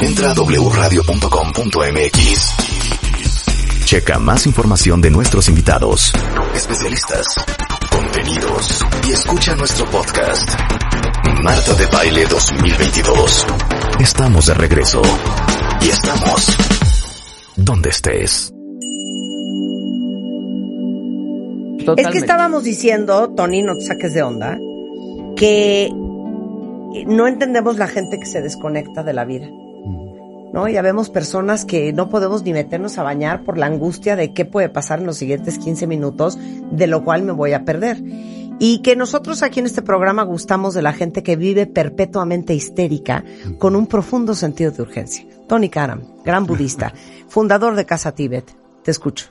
Entra a wradio.com.mx. Checa más información de nuestros invitados, especialistas, contenidos y escucha nuestro podcast. Marta de Baile 2022. Estamos de regreso. Y estamos donde estés. Es que estábamos diciendo, Tony, no te saques de onda, que no entendemos la gente que se desconecta de la vida. ¿No? Ya vemos personas que no podemos ni meternos a bañar por la angustia de qué puede pasar en los siguientes 15 minutos, de lo cual me voy a perder. Y que nosotros aquí en este programa gustamos de la gente que vive perpetuamente histérica con un profundo sentido de urgencia. Tony Karam, gran budista, fundador de Casa Tíbet. Te escucho.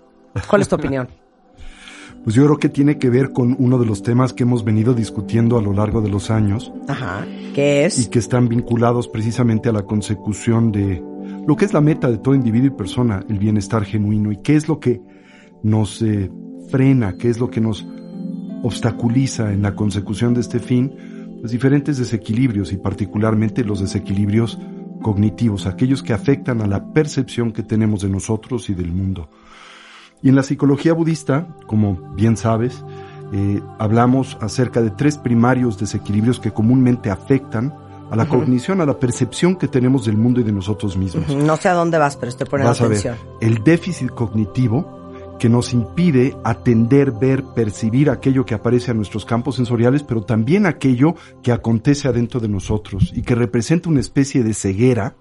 ¿Cuál es tu opinión? Pues yo creo que tiene que ver con uno de los temas que hemos venido discutiendo a lo largo de los años. Ajá. ¿Qué es? Y que están vinculados precisamente a la consecución de lo que es la meta de todo individuo y persona, el bienestar genuino. Y qué es lo que nos eh, frena, qué es lo que nos obstaculiza en la consecución de este fin, pues diferentes desequilibrios y particularmente los desequilibrios cognitivos, aquellos que afectan a la percepción que tenemos de nosotros y del mundo. Y en la psicología budista, como bien sabes, eh, hablamos acerca de tres primarios desequilibrios que comúnmente afectan a la cognición, a la percepción que tenemos del mundo y de nosotros mismos. No sé a dónde vas, pero estoy poniendo Vas a atención. ver, el déficit cognitivo que nos impide atender, ver, percibir aquello que aparece a nuestros campos sensoriales, pero también aquello que acontece adentro de nosotros y que representa una especie de ceguera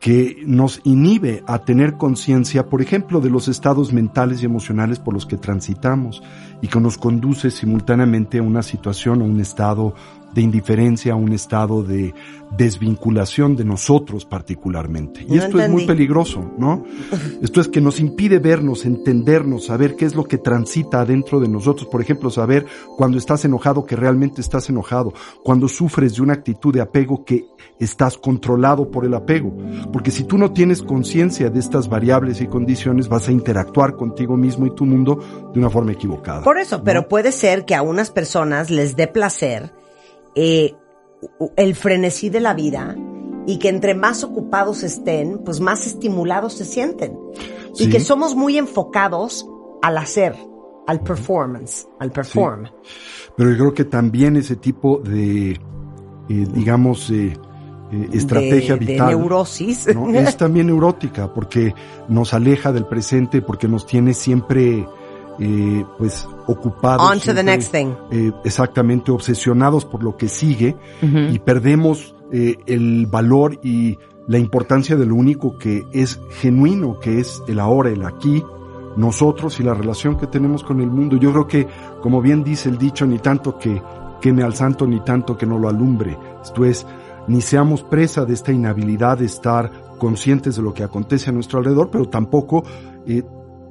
que nos inhibe a tener conciencia, por ejemplo, de los estados mentales y emocionales por los que transitamos y que nos conduce simultáneamente a una situación o un estado de indiferencia, a un estado de desvinculación de nosotros particularmente. Y No esto es muy peligroso, ¿no? Esto es que nos impide vernos, entendernos, saber qué es lo que transita adentro de nosotros. Por ejemplo, saber cuando estás enojado que realmente estás enojado, cuando sufres de una actitud de apego que estás controlado por el apego. Porque si tú no tienes conciencia de estas variables y condiciones, vas a interactuar contigo mismo y tu mundo de una forma equivocada. Por eso, pero puede ser que a unas personas les dé placer eh, el frenesí de la vida y que entre más ocupados estén, pues más estimulados se sienten. Y que somos muy enfocados al hacer, al performance, al perform. Pero yo creo que también ese tipo de, eh, digamos, eh, eh, estrategia de, de vital. neurosis. ¿no? Es también neurótica porque nos aleja del presente, porque nos tiene siempre, eh, pues, ocupados. On to the next thing. eh, exactamente, obsesionados por lo que sigue y perdemos eh, el valor y la importancia de lo único que es genuino, que es el ahora, el aquí, nosotros y la relación que tenemos con el mundo. Yo creo que, como bien dice el dicho, ni tanto que queme al santo, ni tanto que no lo alumbre. Esto es, ni seamos presa de esta inhabilidad de estar conscientes de lo que acontece a nuestro alrededor, pero tampoco eh,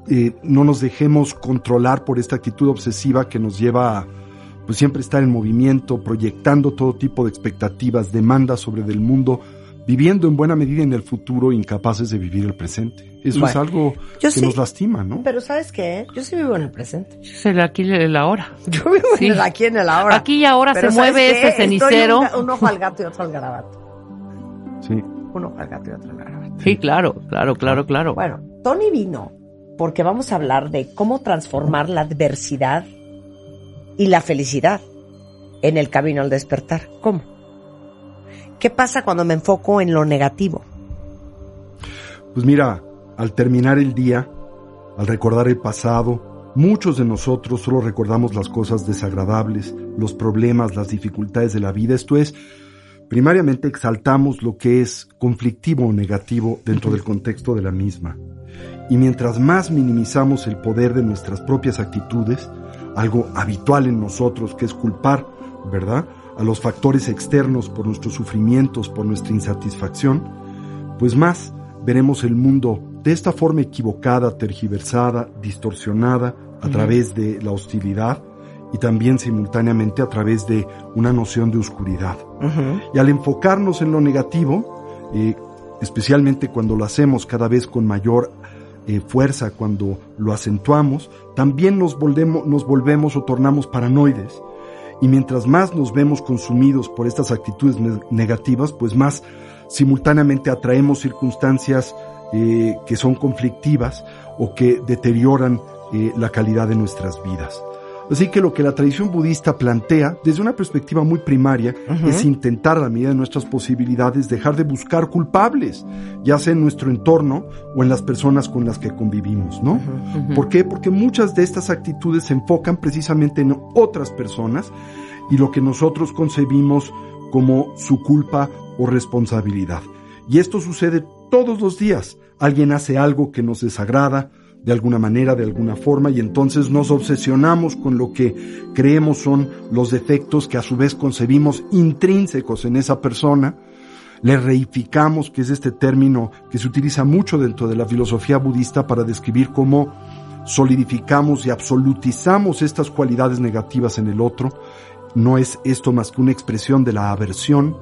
eh, no nos dejemos controlar por esta actitud obsesiva que nos lleva a pues siempre estar en movimiento, proyectando todo tipo de expectativas, demandas sobre del mundo, viviendo en buena medida en el futuro, incapaces de vivir el presente. Eso es algo yo que sí- nos lastima, ¿no? Pero ¿sabes qué? Yo sí vivo en el presente. Es el aquí y el ahora. Yo vivo Sí. en el aquí en el ahora. Aquí y ahora Pero se ¿sabes mueve qué? ese cenicero. Estoy un, un ojo al gato y otro al garabato. Sí. Un ojo al gato y otro al garabato. Sí, claro, claro, claro, claro. Bueno, Tony vino porque vamos a hablar de cómo transformar la adversidad y la felicidad en el camino al despertar. ¿Cómo? ¿Qué pasa cuando me enfoco en lo negativo? Pues mira, al terminar el día, al recordar el pasado, muchos de nosotros solo recordamos las cosas desagradables, los problemas, las dificultades de la vida. Esto es, primariamente exaltamos lo que es conflictivo o negativo dentro del contexto de la misma. Y mientras más minimizamos el poder de nuestras propias actitudes, algo habitual en nosotros que es culpar, ¿verdad? A los factores externos por nuestros sufrimientos, por nuestra insatisfacción, pues más veremos el mundo de esta forma equivocada, tergiversada, distorsionada a través de la hostilidad y también simultáneamente a través de una noción de oscuridad. Y al enfocarnos en lo negativo, eh, especialmente cuando lo hacemos cada vez con mayor eh, fuerza, cuando lo acentuamos, también nos volvemos, nos volvemos o tornamos paranoides. Y mientras más nos vemos consumidos por estas actitudes ne- negativas, pues más simultáneamente atraemos circunstancias eh, que son conflictivas o que deterioran eh, la calidad de nuestras vidas. Así que lo que la tradición budista plantea, desde una perspectiva muy primaria, es intentar a la medida de nuestras posibilidades dejar de buscar culpables, ya sea en nuestro entorno o en las personas con las que convivimos, ¿no? ¿Por qué? Porque muchas de estas actitudes se enfocan precisamente en otras personas y lo que nosotros concebimos como su culpa o responsabilidad. Y esto sucede todos los días. Alguien hace algo que nos desagrada, de alguna manera, de alguna forma, y entonces nos obsesionamos con lo que creemos son los defectos que a su vez concebimos intrínsecos en esa persona, le reificamos, que es este término que se utiliza mucho dentro de la filosofía budista para describir cómo solidificamos y absolutizamos estas cualidades negativas en el otro. No es esto más que una expresión de la aversión,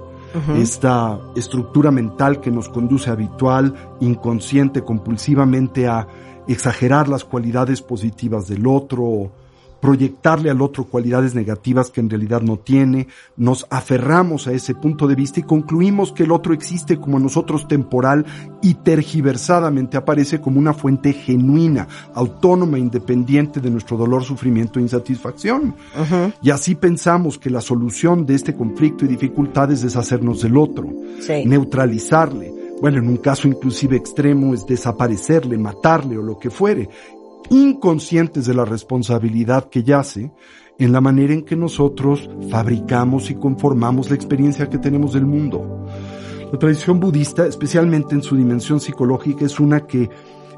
esta estructura mental que nos conduce habitual, inconsciente, compulsivamente a exagerar las cualidades positivas del otro, proyectarle al otro cualidades negativas que en realidad no tiene, nos aferramos a ese punto de vista y concluimos que el otro existe como nosotros temporal y tergiversadamente aparece como una fuente genuina, autónoma, independiente de nuestro dolor, sufrimiento e insatisfacción. Y así pensamos que la solución de este conflicto y dificultad es deshacernos del otro, neutralizarle, bueno, en un caso inclusive extremo es desaparecerle, matarle o lo que fuere, inconscientes de la responsabilidad que yace en la manera en que nosotros fabricamos y conformamos la experiencia que tenemos del mundo. La tradición budista, especialmente en su dimensión psicológica, es una que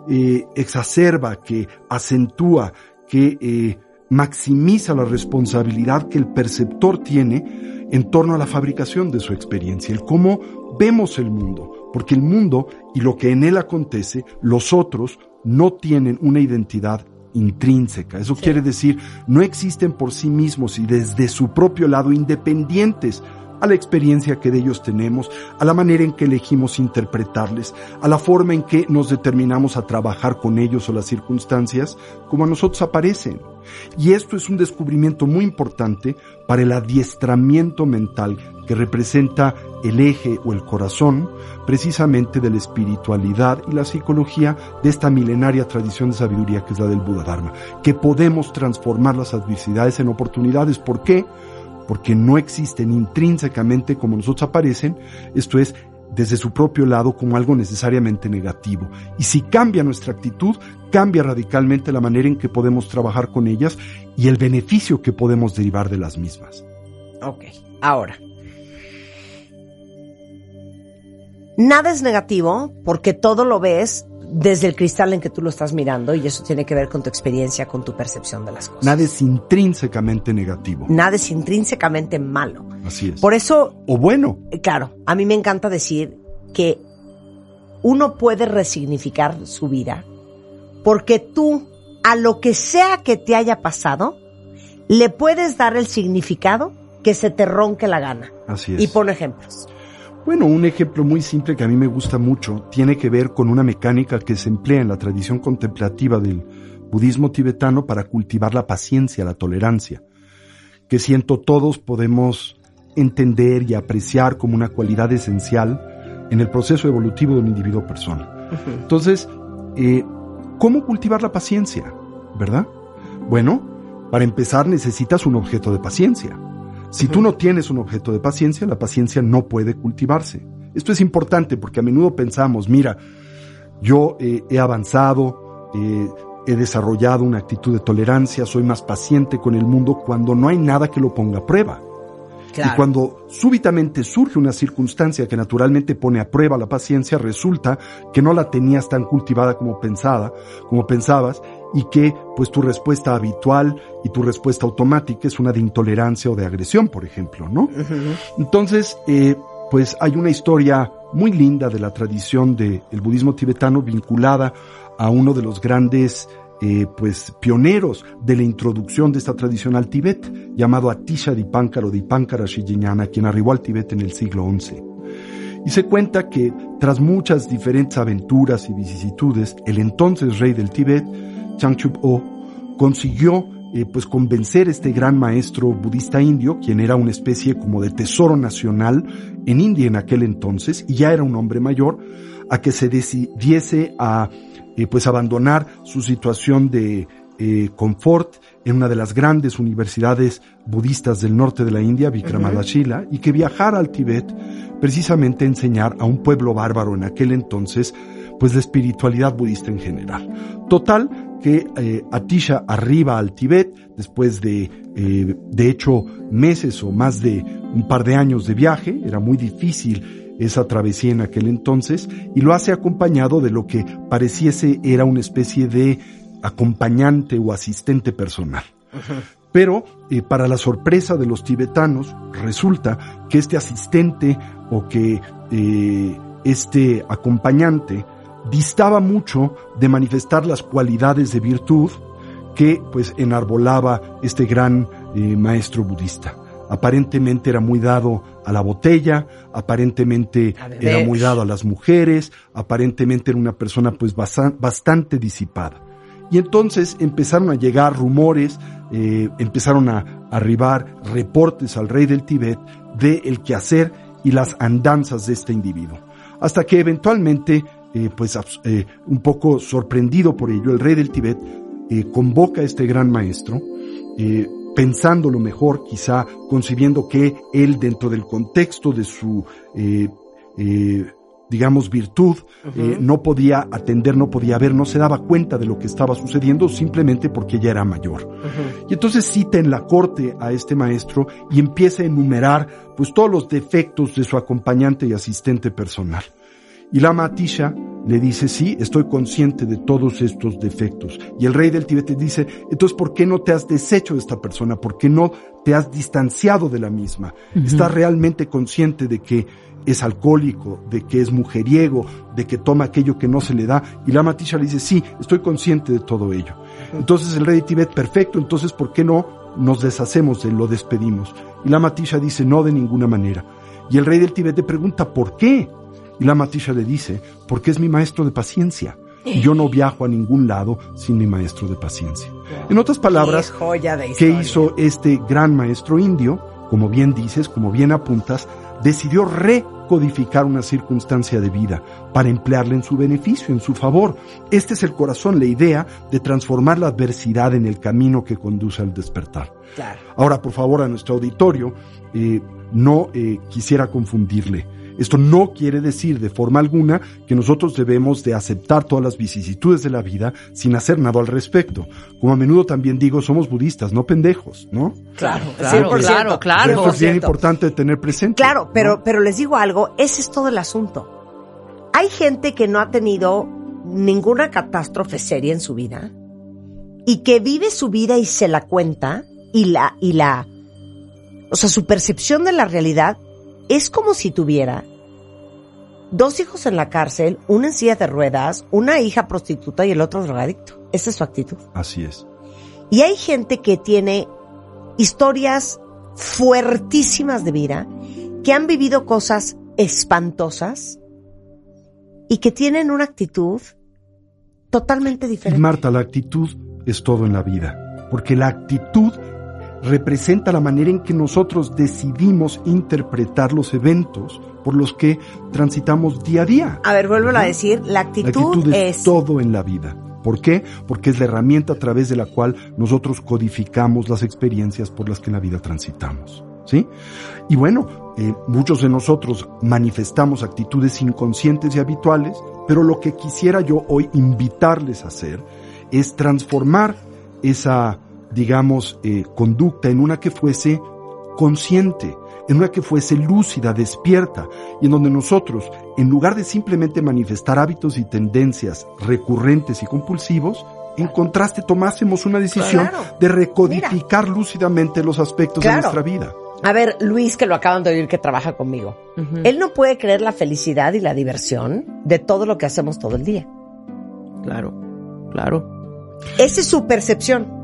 eh, exacerba, que acentúa, que eh, maximiza la responsabilidad que el perceptor tiene en torno a la fabricación de su experiencia, el cómo vemos el mundo, porque el mundo y lo que en él acontece, los otros no tienen una identidad intrínseca. Eso quiere decir, no existen por sí mismos y desde su propio lado independientes a la experiencia que de ellos tenemos, a la manera en que elegimos interpretarles, a la forma en que nos determinamos a trabajar con ellos o las circunstancias, como a nosotros aparecen. Y esto es un descubrimiento muy importante para el adiestramiento mental que representa el eje o el corazón precisamente de la espiritualidad y la psicología de esta milenaria tradición de sabiduría que es la del Buda Dharma, que podemos transformar las adversidades en oportunidades. ¿Por qué? Porque no existen intrínsecamente como nosotros aparecen, esto es, desde su propio lado como algo necesariamente negativo. Y si cambia nuestra actitud, cambia radicalmente la manera en que podemos trabajar con ellas y el beneficio que podemos derivar de las mismas. Ok, ahora, Nada es negativo porque todo lo ves desde el cristal en que tú lo estás mirando y eso tiene que ver con tu experiencia, con tu percepción de las cosas. Nada es intrínsecamente negativo. Nada es intrínsecamente malo. Así es. Por eso... O bueno. Claro, a mí me encanta decir que uno puede resignificar su vida porque tú, a lo que sea que te haya pasado, le puedes dar el significado que se te ronque la gana. Así es. Y pon ejemplos. Bueno, un ejemplo muy simple que a mí me gusta mucho tiene que ver con una mecánica que se emplea en la tradición contemplativa del budismo tibetano para cultivar la paciencia, la tolerancia, que siento todos podemos entender y apreciar como una cualidad esencial en el proceso evolutivo de un individuo persona. Entonces, eh, ¿cómo cultivar la paciencia? ¿Verdad? Bueno, para empezar necesitas un objeto de paciencia. Si tú no tienes un objeto de paciencia, la paciencia no puede cultivarse. Esto es importante porque a menudo pensamos, mira, yo eh, he avanzado, eh, he desarrollado una actitud de tolerancia, soy más paciente con el mundo cuando no hay nada que lo ponga a prueba. Y cuando súbitamente surge una circunstancia que naturalmente pone a prueba la paciencia, resulta que no la tenías tan cultivada como pensada, como pensabas, y que pues tu respuesta habitual y tu respuesta automática es una de intolerancia o de agresión, por ejemplo, ¿no? Entonces, eh, pues hay una historia muy linda de la tradición del budismo tibetano vinculada a uno de los grandes eh, pues pioneros de la introducción de esta tradición al Tíbet, llamado Atisha Dipankar o Dipankara Shijinyana, quien arribó al Tíbet en el siglo XI. Y se cuenta que tras muchas diferentes aventuras y vicisitudes, el entonces rey del Tíbet, Changchup-o, consiguió eh, pues convencer a este gran maestro budista indio, quien era una especie como de tesoro nacional en India en aquel entonces, y ya era un hombre mayor, a que se decidiese a eh, pues abandonar su situación de eh, confort en una de las grandes universidades budistas del norte de la India, Vikramadashila, y que viajara al Tíbet precisamente a enseñar a un pueblo bárbaro en aquel entonces, pues la espiritualidad budista en general. Total, que eh, Atisha arriba al Tíbet después de, eh, de hecho, meses o más de un par de años de viaje, era muy difícil esa travesía en aquel entonces, y lo hace acompañado de lo que pareciese era una especie de acompañante o asistente personal. Pero, eh, para la sorpresa de los tibetanos, resulta que este asistente o que eh, este acompañante distaba mucho de manifestar las cualidades de virtud que pues enarbolaba este gran eh, maestro budista. Aparentemente era muy dado a la botella, aparentemente era muy dado a las mujeres, aparentemente era una persona pues bastante disipada. Y entonces empezaron a llegar rumores, eh, empezaron a arribar reportes al rey del Tíbet de el quehacer y las andanzas de este individuo. Hasta que eventualmente, eh, pues eh, un poco sorprendido por ello, el rey del Tíbet convoca a este gran maestro, pensando lo mejor, quizá concibiendo que él dentro del contexto de su digamos, virtud, eh, no podía atender, no podía ver, no se daba cuenta de lo que estaba sucediendo simplemente porque ella era mayor. Y entonces cita en la corte a este maestro y empieza a enumerar pues todos los defectos de su acompañante y asistente personal. Y la Matisha le dice, sí, estoy consciente de todos estos defectos. Y el rey del Tíbet dice, entonces, ¿por qué no te has deshecho de esta persona? ¿Por qué no te has distanciado de la misma? ¿Estás realmente consciente de que es alcohólico, de que es mujeriego, de que toma aquello que no se le da. Y la Matisha le dice, sí, estoy consciente de todo ello. Entonces el rey de Tibet, perfecto, entonces ¿por qué no nos deshacemos de él, lo despedimos? Y la Matisha dice, no de ninguna manera. Y el rey del Tibet le pregunta, ¿por qué? Y la Matisha le dice, porque es mi maestro de paciencia. Y yo no viajo a ningún lado sin mi maestro de paciencia. En otras palabras, ¿qué hizo este gran maestro indio? Como bien dices, como bien apuntas, decidió recodificar una circunstancia de vida para emplearla en su beneficio, en su favor. Este es el corazón, la idea de transformar la adversidad en el camino que conduce al despertar. Ahora, por favor, a nuestro auditorio, eh, no eh, quisiera confundirle. Esto no quiere decir de forma alguna que nosotros debemos de aceptar todas las vicisitudes de la vida sin hacer nada al respecto. Como a menudo también digo, somos budistas, no pendejos, ¿no? Claro, claro, claro, claro. Esto es bien importante tener presente. Claro, pero, pero les digo algo, ese es todo el asunto. Hay gente que no ha tenido ninguna catástrofe seria en su vida y que vive su vida y se la cuenta y la, y la, o sea, su percepción de la realidad es como si tuviera dos hijos en la cárcel, una en silla de ruedas, una hija prostituta y el otro drogadicto. Esa es su actitud. Así es. Y hay gente que tiene historias fuertísimas de vida, que han vivido cosas espantosas y que tienen una actitud totalmente diferente. Marta, la actitud es todo en la vida, porque la actitud representa la manera en que nosotros decidimos interpretar los eventos por los que transitamos día a día. A ver, vuelvo a decir, la actitud, es, todo en la vida. ¿Por qué? Porque es la herramienta a través de la cual nosotros codificamos las experiencias por las que en la vida transitamos. ¿Sí? Y bueno, eh, muchos de nosotros manifestamos actitudes inconscientes y habituales, pero lo que quisiera yo hoy invitarles a hacer es transformar esa digamos, eh, conducta en una que fuese consciente, en una que fuese lúcida, despierta, y en donde nosotros, en lugar de simplemente manifestar hábitos y tendencias recurrentes y compulsivos, en contraste tomásemos una decisión de recodificar lúcidamente los aspectos de nuestra vida. A ver, Luis, que lo acaban de oír que trabaja conmigo. Él no puede creer la felicidad y la diversión de todo lo que hacemos todo el día. Claro, claro. Esa es su percepción.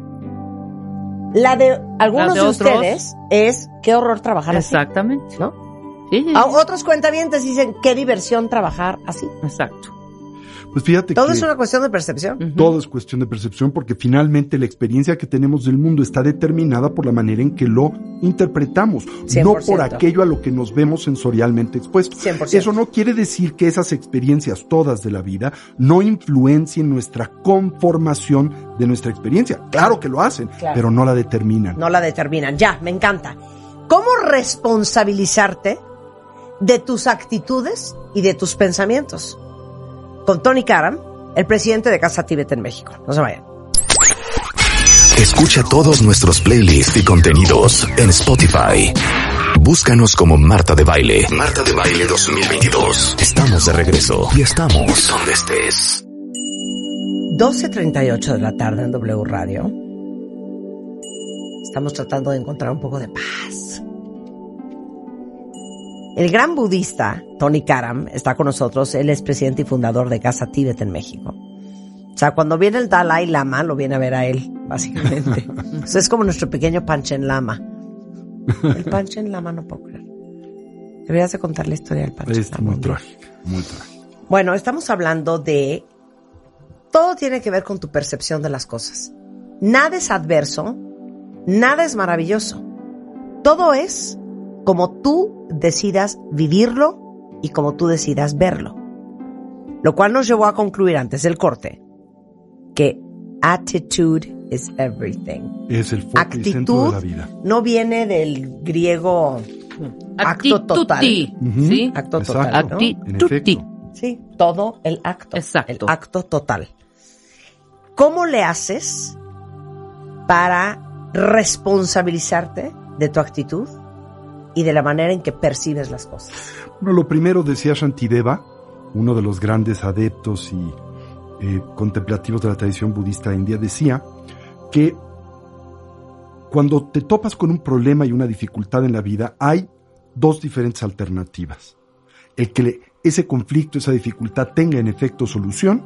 La de algunos de, ustedes es qué horror trabajar así. Exactamente. ¿No? Sí, A otros cuentavientes dicen qué diversión trabajar así. Exacto. Pues fíjate Todo es una cuestión de percepción. Todo es cuestión de percepción porque finalmente la experiencia que tenemos del mundo está determinada por la manera en que lo interpretamos, no por aquello a lo que nos vemos sensorialmente expuestos. Eso no quiere decir que esas experiencias todas de la vida no influencien nuestra conformación de nuestra experiencia. Claro que lo hacen, pero no la determinan. No la determinan. Ya, me encanta. ¿Cómo responsabilizarte de tus actitudes y de tus pensamientos? Con Tony Karam, el presidente de Casa Tibet en México. No se vayan. Escucha todos nuestros playlists y contenidos en Spotify. Búscanos como Marta de Baile. Marta de Baile 2022. Estamos de regreso y estamos donde estés. 12.38 de la tarde en W Radio. Estamos tratando de encontrar un poco de paz. El gran budista Tony Karam está con nosotros. Él es presidente y fundador de Casa Tíbet en México. O sea, cuando viene el Dalai Lama, lo viene a ver a él, básicamente. es como nuestro pequeño Panchen Lama. El Panchen Lama no puedo creer. Deberías de contar la historia del Panchen es Muy trágico, muy trágico. Bueno, estamos hablando de... Todo tiene que ver con tu percepción de las cosas. Nada es adverso, nada es maravilloso. Todo es como tú decidas vivirlo y como tú decidas verlo. Lo cual nos llevó a concluir antes del corte que attitude is everything. Es el foco Actitud de la vida. no viene del griego acto total. ¿Sí? Acto total. Actituti. Sí, todo el acto. Exacto. El acto total. ¿Cómo le haces para responsabilizarte de tu actitud y de la manera en que percibes las cosas? Bueno, lo primero decía Shantideva, uno de los grandes adeptos y eh, contemplativos de la tradición budista india, decía que cuando te topas con un problema y una dificultad en la vida, hay dos diferentes alternativas. El que ese conflicto, esa dificultad tenga en efecto solución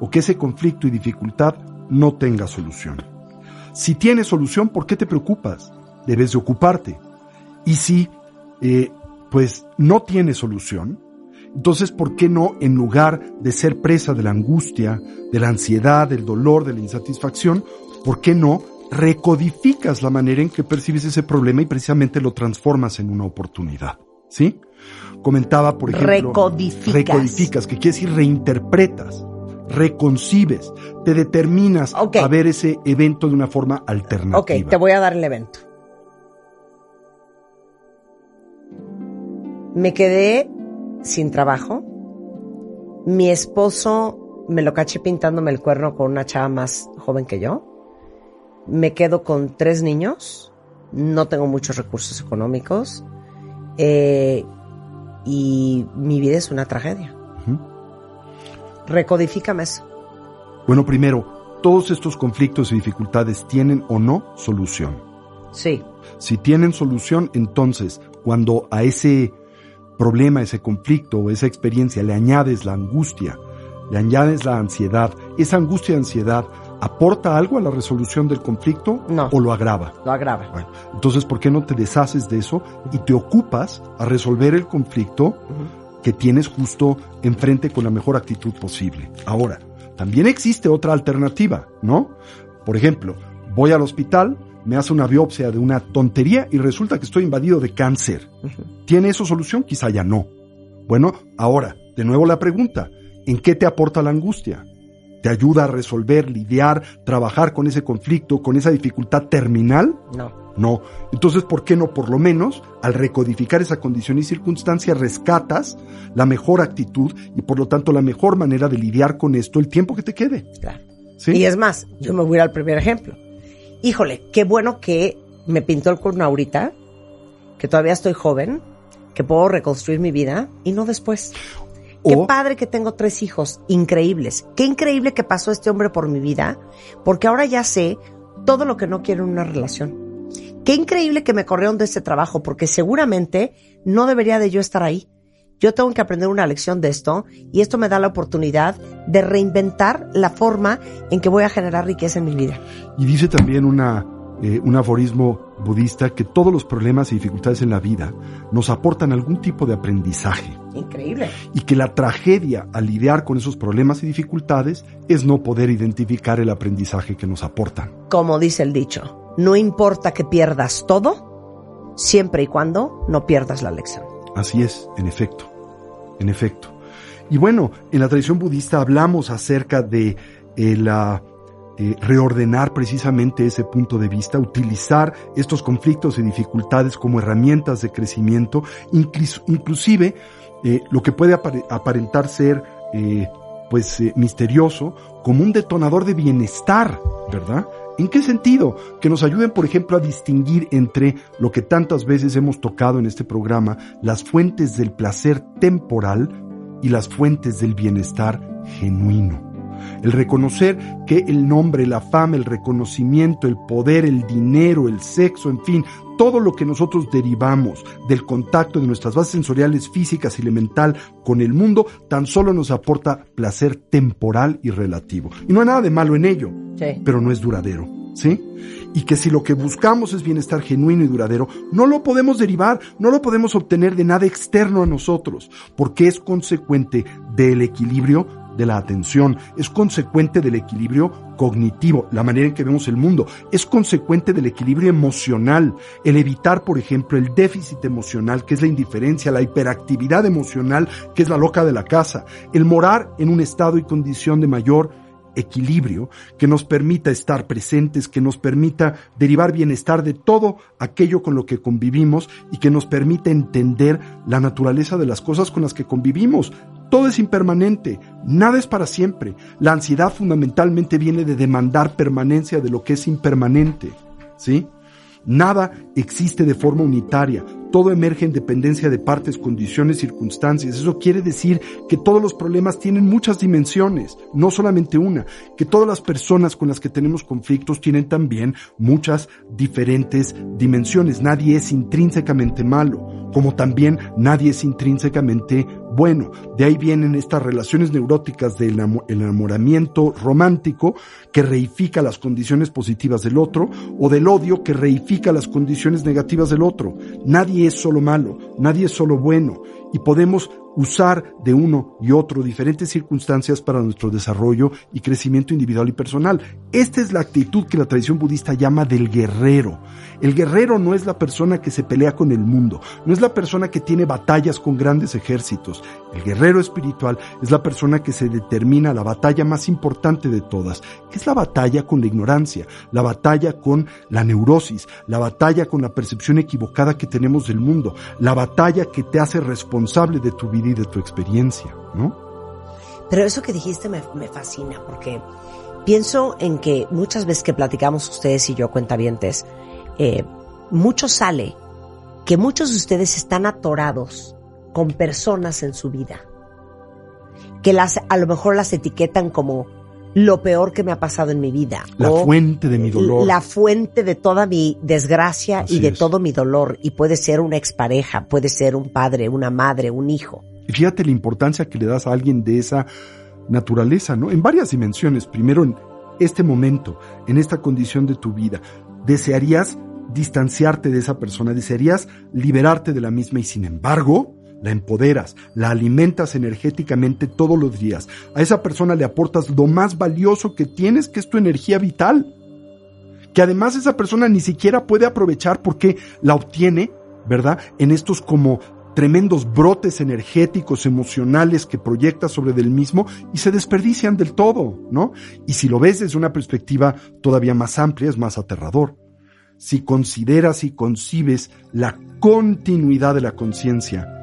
o que ese conflicto y dificultad no tenga solución. Si tiene solución, ¿por qué te preocupas? Debes de ocuparte. Y si eh, pues no tiene solución, entonces, ¿por qué no, en lugar de ser presa de la angustia, de la ansiedad, del dolor, de la insatisfacción, ¿por qué no recodificas la manera en que percibes ese problema y precisamente lo transformas en una oportunidad? ¿Sí? Comentaba, por ejemplo. Recodificas. Recodificas, que quiere decir reinterpretas, reconcibes, te determinas a ver ese evento de una forma alternativa. Ok, te voy a dar el evento. Me quedé sin trabajo. Mi esposo me lo caché pintándome el cuerno con una chava más joven que yo. Me quedo con tres niños. No tengo muchos recursos económicos. Eh, y mi vida es una tragedia. Recodifícame eso. Bueno, primero, todos estos conflictos y dificultades tienen o no solución. Sí. Si tienen solución, entonces, cuando a ese problema, ese conflicto o esa experiencia le añades la angustia, le añades la ansiedad, esa angustia y ansiedad aporta algo a la resolución del conflicto no, o lo agrava. Lo agrava. Bueno, entonces, ¿por qué no te deshaces de eso y te ocupas a resolver el conflicto que tienes justo enfrente con la mejor actitud posible? Ahora, también existe otra alternativa, ¿no? Por ejemplo, voy al hospital, me hace una biopsia de una tontería y resulta que estoy invadido de cáncer. ¿Tiene eso solución? Quizá ya no. Bueno, ahora, de nuevo la pregunta, ¿en qué te aporta la angustia? ¿Te ayuda a resolver, lidiar, trabajar con ese conflicto, con esa dificultad terminal? No. No. Entonces, ¿por qué no por lo menos al recodificar esa condición y circunstancia rescatas la mejor actitud y por lo tanto la mejor manera de lidiar con esto el tiempo que te quede? Claro. Y es más, yo me voy al primer ejemplo híjole, qué bueno que me pintó el cuerno ahorita, que todavía estoy joven, que puedo reconstruir mi vida y no después. Qué padre que tengo tres hijos increíbles. Qué increíble que pasó este hombre por mi vida, porque ahora ya sé todo lo que no quiero en una relación. Qué increíble que me corrieron de este trabajo, porque seguramente no debería de yo estar ahí. Yo tengo que aprender una lección de esto y esto me da la oportunidad de reinventar la forma en que voy a generar riqueza en mi vida. Y dice también una, eh, un aforismo budista que todos los problemas y dificultades en la vida nos aportan algún tipo de aprendizaje. Increíble. Y que la tragedia al lidiar con esos problemas y dificultades es no poder identificar el aprendizaje que nos aportan. Como dice el dicho, no importa que pierdas todo, siempre y cuando no pierdas la lección. Así es, en efecto, en efecto. Y bueno, en la tradición budista hablamos acerca de eh, la eh, reordenar precisamente ese punto de vista, utilizar estos conflictos y dificultades como herramientas de crecimiento, inclusive eh, lo que puede aparentar ser pues misterioso como un detonador de bienestar, ¿verdad? ¿En qué sentido? Que nos ayuden, por ejemplo, a distinguir entre lo que tantas veces hemos tocado en este programa, las fuentes del placer temporal y las fuentes del bienestar genuino. El reconocer que el nombre, la fama, el reconocimiento, el poder, el dinero, el sexo, en fin, todo lo que nosotros derivamos del contacto de nuestras bases sensoriales físicas y mental con el mundo, tan solo nos aporta placer temporal y relativo. Y no hay nada de malo en ello, pero no es duradero, ¿sí? Y que si lo que buscamos es bienestar genuino y duradero, no lo podemos derivar, no lo podemos obtener de nada externo a nosotros, porque es consecuente del equilibrio de la atención, es consecuente del equilibrio cognitivo, la manera en que vemos el mundo, es consecuente del equilibrio emocional, el evitar, por ejemplo, el déficit emocional, que es la indiferencia, la hiperactividad emocional, que es la loca de la casa, el morar en un estado y condición de mayor equilibrio que nos permita estar presentes, que nos permita derivar bienestar de todo aquello con lo que convivimos y que nos permita entender la naturaleza de las cosas con las que convivimos. Todo es impermanente, nada es para siempre. La ansiedad fundamentalmente viene de demandar permanencia de lo que es impermanente, ¿sí? Nada existe de forma unitaria, todo emerge en dependencia de partes, condiciones, circunstancias. Eso quiere decir que todos los problemas tienen muchas dimensiones, no solamente una, que todas las personas con las que tenemos conflictos tienen también muchas diferentes dimensiones. Nadie es intrínsecamente malo, como también nadie es intrínsecamente bueno. De ahí vienen estas relaciones neuróticas del enamoramiento romántico que reifica las condiciones positivas del otro o del odio que reifica las condiciones negativas del otro. Nadie es solo malo, nadie es solo bueno y podemos usar de uno y otro diferentes circunstancias para nuestro desarrollo y crecimiento individual y personal. Esta es la actitud que la tradición budista llama del guerrero. El guerrero no es la persona que se pelea con el mundo, no es la persona que tiene batallas con grandes ejércitos. El guerrero espiritual es la persona que se determina la batalla más importante de todas. Es la batalla con la ignorancia, la batalla con la neurosis, la batalla con la percepción equivocada que tenemos del mundo, la batalla que te hace responsable de tu vida y de tu experiencia, ¿no? Pero eso que dijiste me, fascina porque pienso en que muchas veces que platicamos ustedes y yo, cuentavientes, eh, mucho sale que muchos de ustedes están atorados con personas en su vida que las a lo mejor las etiquetan como lo peor que me ha pasado en mi vida. La fuente de mi dolor. La fuente de toda mi desgracia y de todo mi dolor. Y puede ser una expareja, puede ser un padre, una madre, un hijo. Y fíjate la importancia que le das a alguien de esa naturaleza, ¿no? En varias dimensiones. Primero, en este momento, en esta condición de tu vida, desearías distanciarte de esa persona, desearías liberarte de la misma y sin embargo, la empoderas, la alimentas energéticamente todos los días. A esa persona le aportas lo más valioso que tienes, que es tu energía vital. Que además esa persona ni siquiera puede aprovechar porque la obtiene, ¿verdad? En estos como tremendos brotes energéticos, emocionales que proyecta sobre del mismo y se desperdician del todo, ¿no? Y si lo ves desde una perspectiva todavía más amplia, es más aterrador. Si consideras y concibes la continuidad de la conciencia,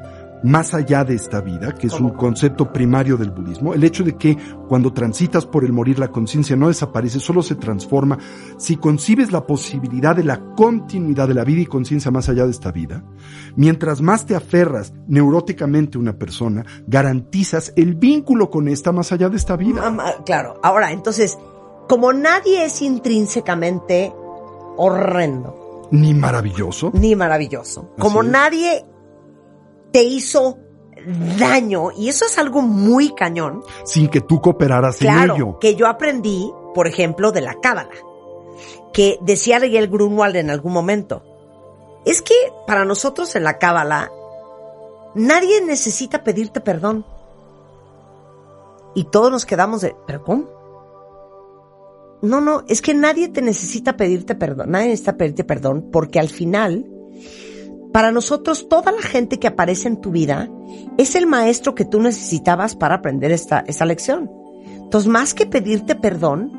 más allá de esta vida, que es un concepto primario del budismo, el hecho de que cuando transitas por el morir la conciencia no desaparece, solo se transforma, si concibes la posibilidad de la continuidad de la vida y conciencia más allá de esta vida, mientras más te aferras neuróticamente a una persona, garantizas el vínculo con esta más allá de esta vida. claro, ahora, entonces, como nadie es intrínsecamente horrendo, ni maravilloso. Ni maravilloso. Como nadie te hizo daño y eso es algo muy cañón. Sin que tú cooperaras en ello. Que yo aprendí, por ejemplo, de la cábala. que decía Ariel Grunwald en algún momento. Es que para nosotros en la Cábala, nadie necesita pedirte perdón. Y todos nos quedamos de, ¿pero cómo? No, no, es que nadie te necesita pedirte perdón, nadie necesita pedirte perdón, porque al final, para nosotros, toda la gente que aparece en tu vida es el maestro que tú necesitabas para aprender esta, esta lección. Entonces, más que pedirte perdón,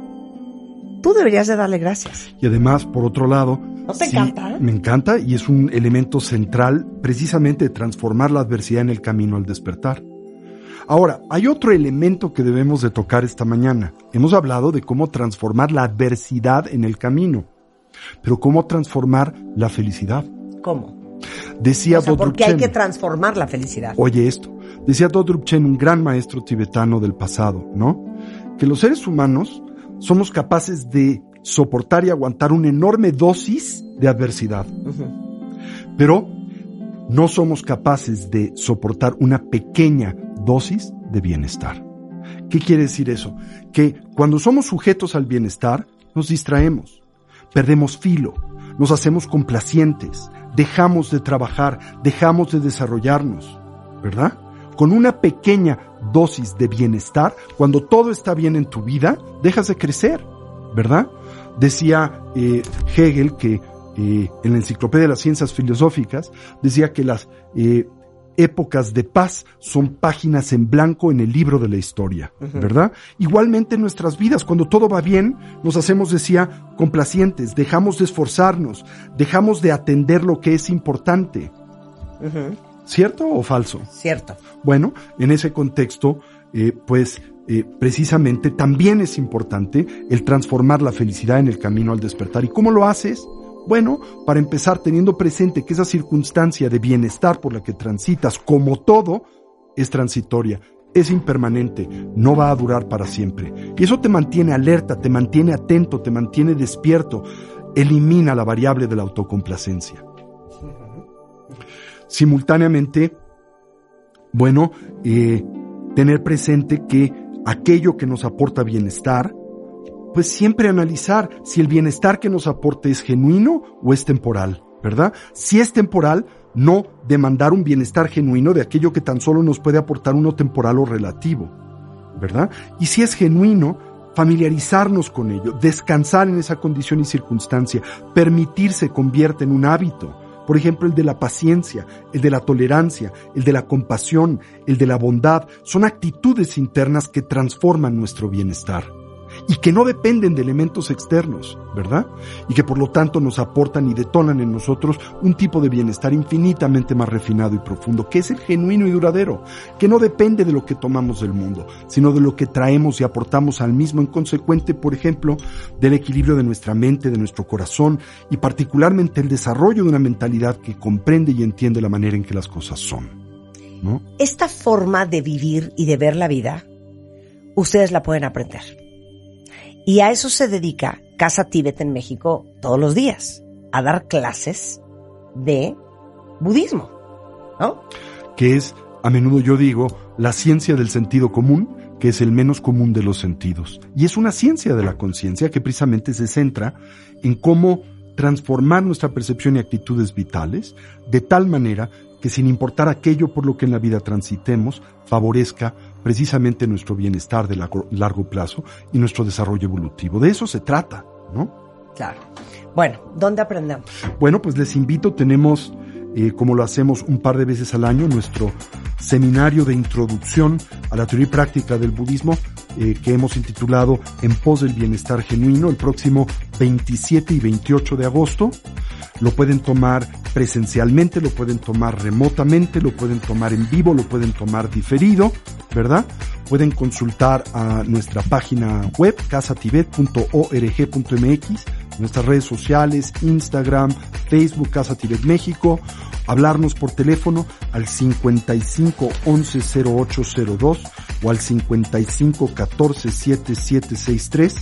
tú deberías de darle gracias. Y además, por otro lado, ¿No te encanta? Me encanta y es un elemento central precisamente de transformar la adversidad en el camino al despertar. Ahora, hay otro elemento que debemos de tocar esta mañana. Hemos hablado de cómo transformar la adversidad en el camino, pero cómo transformar la felicidad. ¿Cómo? Decía O sea, porque hay que transformar la felicidad. Oye esto, decía Dodrup Chen, un gran maestro tibetano del pasado, ¿no? Que los seres humanos somos capaces de soportar y aguantar una enorme dosis de adversidad, pero no somos capaces de soportar una pequeña dosis de bienestar. ¿Qué quiere decir eso? Que cuando somos sujetos al bienestar, nos distraemos, perdemos filo, nos hacemos complacientes, dejamos de trabajar, dejamos de desarrollarnos, ¿verdad? Con una pequeña dosis de bienestar, cuando todo está bien en tu vida, dejas de crecer, ¿verdad? Decía eh, Hegel que eh, en la Enciclopedia de las Ciencias Filosóficas, decía que las eh, épocas de paz son páginas en blanco en el libro de la historia, ¿verdad? Igualmente en nuestras vidas, cuando todo va bien, nos hacemos, decía, complacientes, dejamos de esforzarnos, dejamos de atender lo que es importante. ¿Cierto o falso? Cierto. Bueno, en ese contexto, eh, pues eh, precisamente también es importante el transformar la felicidad en el camino al despertar. ¿Y cómo lo haces? Bueno, para empezar teniendo presente que esa circunstancia de bienestar por la que transitas, como todo, es transitoria, es impermanente, no va a durar para siempre. Y eso te mantiene alerta, te mantiene atento, te mantiene despierto, elimina la variable de la autocomplacencia. Simultáneamente, bueno, eh, tener presente que aquello que nos aporta bienestar, pues siempre analizar si el bienestar que nos aporta es genuino o es temporal, ¿verdad? Si es temporal, no demandar un bienestar genuino de aquello que tan solo nos puede aportar uno temporal o relativo, ¿verdad? Y si es genuino, familiarizarnos con ello, descansar en esa condición y circunstancia, permitirse convierte en un hábito. Por ejemplo, el de la paciencia, el de la tolerancia, el de la compasión, el de la bondad, son actitudes internas que transforman nuestro bienestar y que no dependen de elementos externos, ¿verdad? Y que por lo tanto nos aportan y detonan en nosotros un tipo de bienestar infinitamente más refinado y profundo, que es el genuino y duradero, que no depende de lo que tomamos del mundo, sino de lo que traemos y aportamos al mismo en consecuente, por ejemplo, del equilibrio de nuestra mente, de nuestro corazón y particularmente el desarrollo de una mentalidad que comprende y entiende la manera en que las cosas son. Esta forma de vivir y de ver la vida, ustedes la pueden aprender. Y a eso se dedica Casa Tíbet en México todos los días, a dar clases de budismo, ¿no? que es, a menudo yo digo, la ciencia del sentido común, que es el menos común de los sentidos. Y es una ciencia de la conciencia que precisamente se centra en cómo transformar nuestra percepción y actitudes vitales de tal manera que sin importar aquello por lo que en la vida transitemos, favorezca precisamente nuestro bienestar de largo, largo plazo y nuestro desarrollo evolutivo. De eso se trata, ¿no? Claro. Bueno, ¿dónde aprendemos? Bueno, pues les invito, tenemos, eh, como lo hacemos un par de veces al año, nuestro seminario de introducción a la teoría y práctica del budismo, eh, que hemos intitulado En pos del bienestar genuino, el próximo 27 y 28 de agosto. Lo pueden tomar presencialmente, lo pueden tomar remotamente, lo pueden tomar en vivo, lo pueden tomar diferido, ¿verdad? Pueden consultar a nuestra página web, casatibet.org.mx, nuestras redes sociales, Instagram, Facebook, Casa Tibet México, hablarnos por teléfono al 55 11 0802 o al 55 14 7763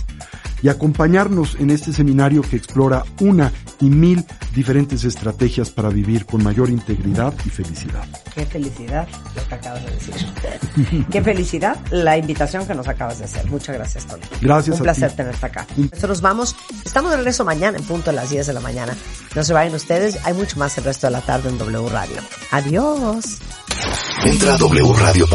y acompañarnos en este seminario que explora una y mil diferentes estrategias para vivir con mayor integridad y felicidad. Qué felicidad lo que acabas de decir. Qué felicidad la invitación que nos acabas de hacer. Muchas gracias, Tony. Gracias. Un placer tenerte acá. Nosotros vamos, estamos de regreso mañana en punto a las 10 de la mañana. No se vayan ustedes, hay mucho más el resto de la tarde en W Radio. Adiós. Entra a wradio.com.mx.